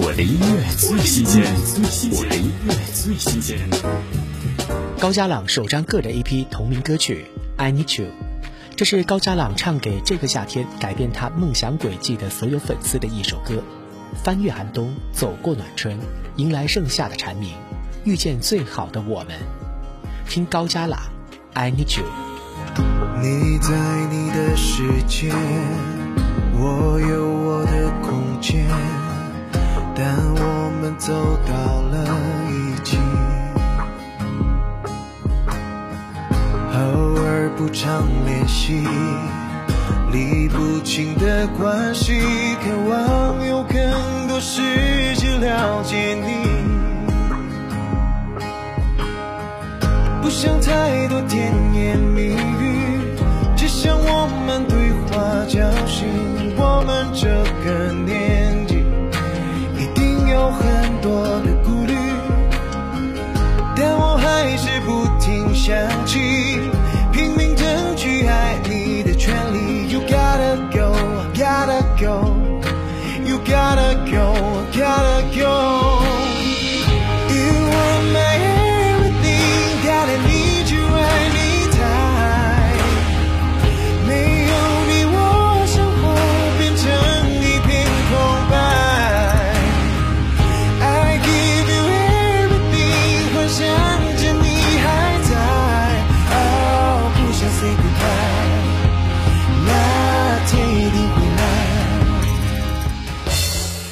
我的音乐最新鲜，我的音乐最新鲜。高家朗首张个人 EP 同名歌曲《I Need You》，这是高家朗唱给这个夏天改变他梦想轨迹的所有粉丝的一首歌。翻越寒冬，走过暖春，迎来盛夏的蝉鸣，遇见最好的我们。听高家朗《I Need You》。你在你的世界，我有我的，但我们走到了一起。偶尔不常联系，理不清的关系，渴望有更多时间了解你。不想太多甜言蜜语，只想我们对话交心。我们这个年是不停想起，拼命争取爱你的权利。You gotta go, gotta go, you gotta go, gotta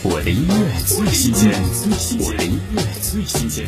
我的音乐最新鲜我的音乐最新鲜。